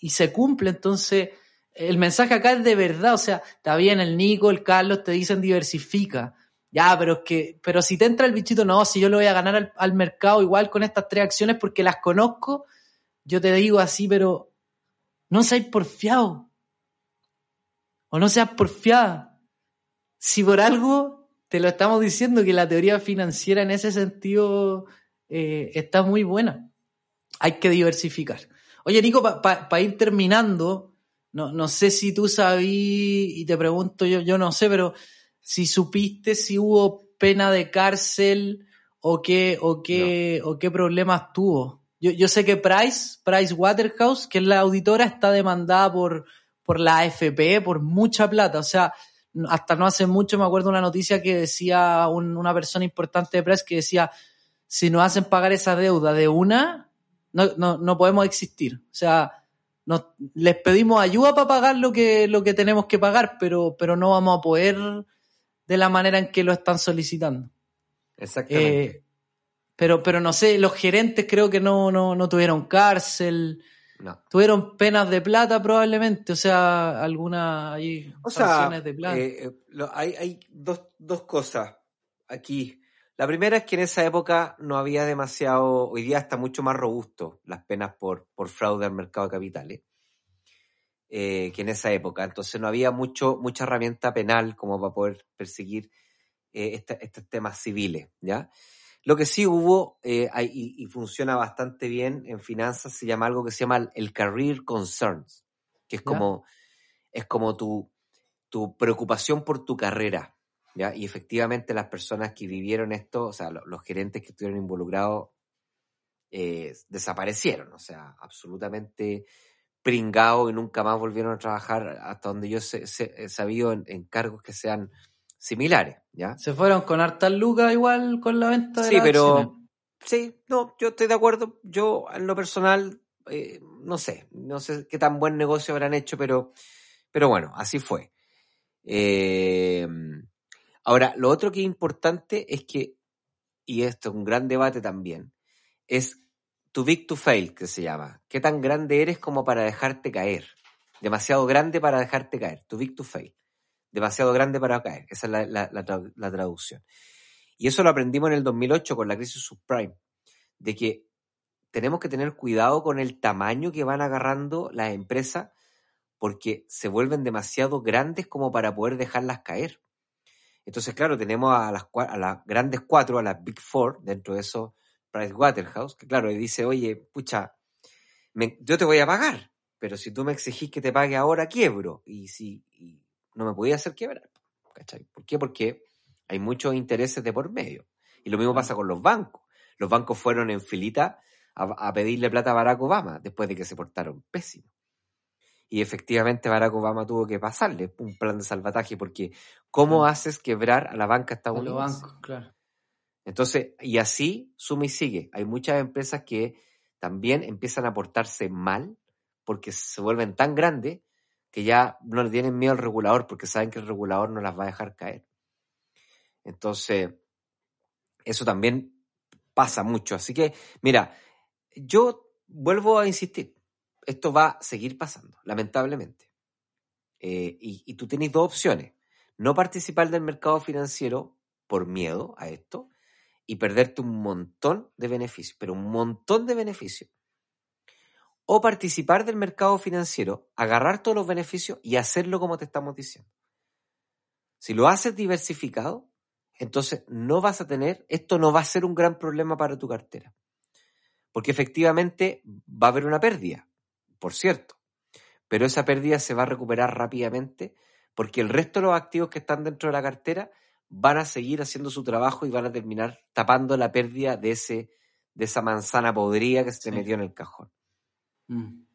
y, se cumple. Entonces, el mensaje acá es de verdad, o sea, está bien, el Nico, el Carlos te dicen diversifica. Ya, pero es que, pero si te entra el bichito, no, si yo lo voy a ganar al, al mercado igual con estas tres acciones porque las conozco, yo te digo así, pero no seas porfiado. O no seas porfiada. Si por algo te lo estamos diciendo que la teoría financiera en ese sentido eh, está muy buena. Hay que diversificar. Oye, Nico, para ir terminando, no, no sé si tú sabí, y te pregunto yo, yo no sé, pero si supiste si hubo pena de cárcel o qué, o qué, o qué problemas tuvo. Yo, yo sé que Price, Price Waterhouse, que es la auditora, está demandada por, por la AFP por mucha plata. O sea, hasta no hace mucho me acuerdo una noticia que decía una persona importante de Price que decía, si nos hacen pagar esa deuda de una, no, no, no podemos existir. O sea, nos, les pedimos ayuda para pagar lo que, lo que tenemos que pagar, pero, pero no vamos a poder de la manera en que lo están solicitando. Exactamente. Eh, pero, pero no sé, los gerentes creo que no, no, no tuvieron cárcel. No. Tuvieron penas de plata probablemente, o sea, alguna hay o de plata. Eh, eh, hay, hay dos, dos cosas aquí. La primera es que en esa época no había demasiado, hoy día está mucho más robusto las penas por, por fraude al mercado de capitales eh, que en esa época. Entonces no había mucho, mucha herramienta penal como para poder perseguir eh, estos temas civiles, ¿ya? Lo que sí hubo eh, y, funciona bastante bien en finanzas se llama algo que se llama el career concerns, que es como, es como tu, tu preocupación por tu carrera, y efectivamente las personas que vivieron esto, o sea, los, gerentes que estuvieron involucrados, eh, desaparecieron, o sea, absolutamente pringados y nunca más volvieron a trabajar hasta donde yo he sabido en, cargos que sean similares, ¿ya? Se fueron con hartas lucas igual con la venta de Sí, pero... Sí, no, yo estoy de acuerdo. Yo, en lo personal, eh, no sé, no sé qué tan buen negocio habrán hecho, pero, pero bueno, así fue. Eh, Ahora, lo otro que es importante es que, y esto es un gran debate también, es too big to fail, que se llama. ¿Qué tan grande eres como para dejarte caer? Demasiado grande para dejarte caer. Too big to fail. Demasiado grande para caer. Esa es la, traducción. Y eso lo aprendimos en el 2008 con la crisis subprime, de que tenemos que tener cuidado con el tamaño que van agarrando las empresas porque se vuelven demasiado grandes como para poder dejarlas caer. Entonces, claro, tenemos a las, a las grandes cuatro, a las Big Four, dentro de eso, Price Waterhouse, que claro, dice, oye, pucha, yo te voy a pagar, pero si tú me exigís que te pague ahora, quiebro. Y si no me podía hacer quebrar. ¿Cachai? ¿Por qué? Porque hay muchos intereses de por medio. Y lo mismo pasa con los bancos. Los bancos fueron en filita a, a pedirle plata a Barack Obama después de que se portaron pésimos. Y efectivamente Barack Obama tuvo que pasarle un plan de salvataje porque ¿cómo haces quebrar a la banca estadounidense? los bancos, claro. Entonces, y así suma y sigue. Hay muchas empresas que también empiezan a portarse mal porque se vuelven tan grandes que ya no le tienen miedo al regulador porque saben que el regulador no las va a dejar caer. Entonces, eso también pasa mucho. Así que, mira, yo vuelvo a insistir, esto va a seguir pasando, lamentablemente. Eh, y, tú tienes dos opciones. No participar del mercado financiero por miedo a esto y perderte un montón de beneficios, pero un montón de beneficios. O participar del mercado financiero, agarrar todos los beneficios y hacerlo como te estamos diciendo. Si lo haces diversificado, entonces no vas a tener, esto no va a ser un gran problema para tu cartera. Porque efectivamente va a haber una pérdida por cierto, pero esa pérdida se va a recuperar rápidamente porque el resto de los activos que están dentro de la cartera van a seguir haciendo su trabajo y van a terminar tapando la pérdida de, ese, de esa manzana podrida que se metió en el cajón. Mm.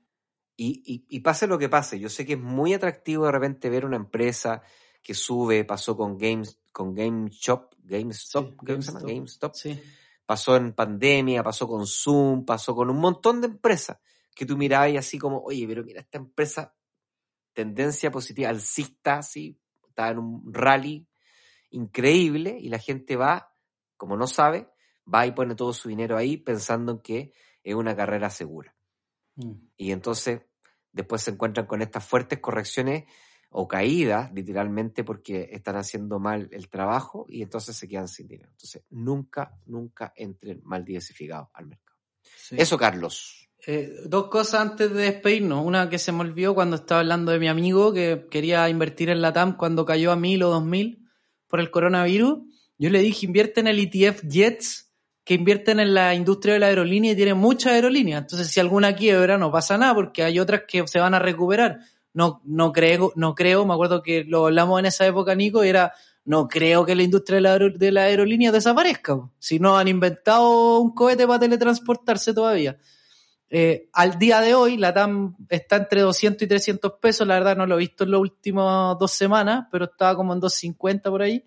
Y, y, pase lo que pase, yo sé que es muy atractivo de repente ver una empresa que sube, pasó con Games, con GameStop, GameStop, GameStop, GameStop. pasó en pandemia, pasó con Zoom, pasó con un montón de empresas que tú mirabas así como, oye, pero mira, esta empresa, tendencia positiva, alcista, así, está en un rally increíble y la gente va, como no sabe, va y pone todo su dinero ahí pensando en que es una carrera segura. Mm. Y entonces después se encuentran con estas fuertes correcciones o caídas, literalmente, porque están haciendo mal el trabajo y entonces se quedan sin dinero. Entonces, nunca, nunca entren mal diversificados al mercado. Eso, Carlos. Eh, dos cosas antes de despedirnos. Una que se me olvidó cuando estaba hablando de mi amigo que quería invertir en la TAM cuando cayó a mil o dos mil por el coronavirus. Yo le dije, invierte en el ETF JETS, que invierten en la industria de la aerolínea y tienen muchas aerolíneas. Entonces, si alguna quiebra, no pasa nada porque hay otras que se van a recuperar. No, no creo, no creo, me acuerdo que lo hablamos en esa época, Nico, era, no creo que la industria de la, de la aerolínea desaparezca. Si no han inventado un cohete para teletransportarse todavía. Eh, al día de hoy, la TAM está entre 200 y 300 pesos. La verdad no lo he visto en las últimas dos semanas, pero estaba como en 250 por ahí.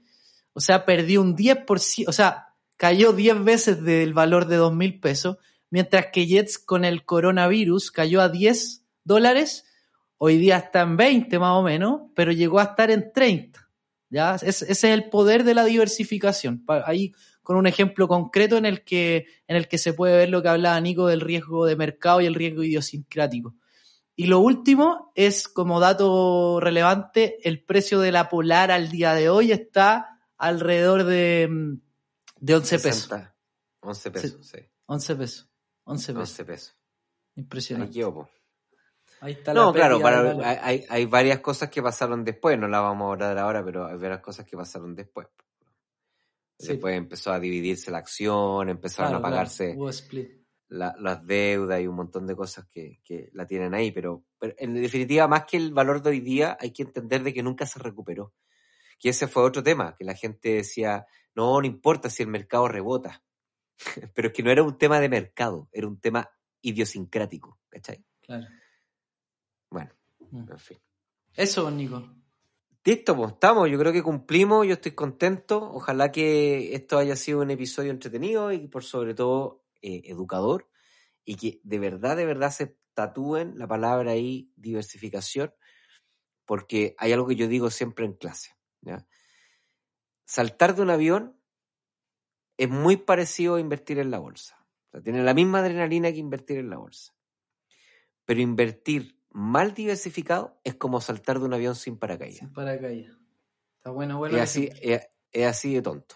O sea, perdió un 10%, o sea, cayó 10 veces del valor de 2.000 pesos, mientras que Jets con el coronavirus cayó a 10 dólares. Hoy día está en 20 más o menos, pero llegó a estar en 30. ¿ya? Es- ese es el poder de la diversificación. Ahí con un ejemplo concreto en el que, en el que se puede ver lo que hablaba Nico del riesgo de mercado y el riesgo idiosincrático. Y lo último es, como dato relevante, el precio de la Polar al día de hoy está alrededor de, de 11 pesos. 60, 11 pesos, sí. 11 pesos. 11 pesos. 11 pesos. Ahí Impresionante. quedó, po. Ahí está No, la claro, para- hay, hay- hay varias cosas que pasaron después, no las vamos a hablar ahora, pero hay varias cosas que pasaron después. Sí. Después empezó a dividirse la acción, empezaron Claro, a pagarse claro, la- las deudas y un montón de cosas que, que la tienen ahí, pero, pero en definitiva, más que el valor de hoy día, hay que entender de que nunca se recuperó. Que ese fue otro tema, que la gente decía, no, no importa si el mercado rebota. pero es que no era un tema de mercado, era un tema idiosincrático, ¿cachai? Claro. Bueno, Mm. en fin. Eso, Nico. Listo, pues estamos, yo creo que cumplimos, yo estoy contento, ojalá que esto haya sido un episodio entretenido y por sobre todo eh, educador y que de verdad, de verdad se tatúen la palabra ahí diversificación porque hay algo que yo digo siempre en clase. Saltar de un avión es muy parecido a invertir en la bolsa, o sea, tiene la misma adrenalina que invertir en la bolsa, pero invertir mal diversificado es como saltar de un avión sin paracaídas Sin paracaídas. Está bueno, bueno. es así, es, es así de tonto.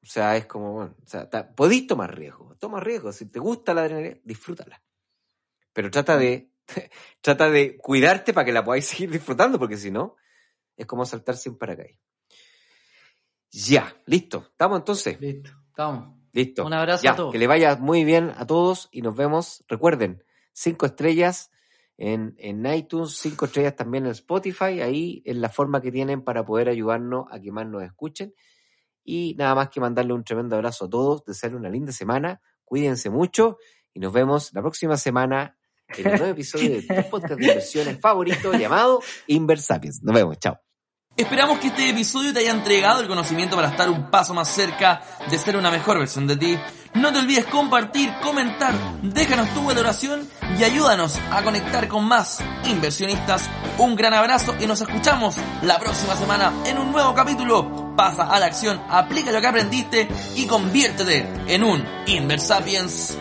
O sea, es como, bueno, o sea, podéis tomar riesgo, toma riesgo. Si te gusta la adrenalina, disfrútala. Pero trata de, trata de cuidarte para que la podáis seguir disfrutando, porque si no, es como saltar sin paracaídas. Ya, listo. ¿Estamos entonces? Listo, estamos. Listo. Un abrazo Ya, a todos. Que le vaya muy bien a todos y nos vemos. Recuerden, cinco estrellas en, en iTunes, cinco estrellas también en Spotify. Ahí es la forma que tienen para poder ayudarnos a que más nos escuchen. Y nada más que mandarle un tremendo abrazo a todos, desearle una linda semana. Cuídense mucho y nos vemos la próxima semana en un nuevo episodio de tu podcast de inversiones favorito llamado Inversapiens. Nos vemos, chao. Esperamos que este episodio te haya entregado el conocimiento para estar un paso más cerca de ser una mejor versión de ti. No te olvides compartir, comentar, déjanos tu valoración y ayúdanos a conectar con más inversionistas. Un gran abrazo y nos escuchamos la próxima semana en un nuevo capítulo. Pasa a la acción, aplica lo que aprendiste y conviértete en un Inversapiens.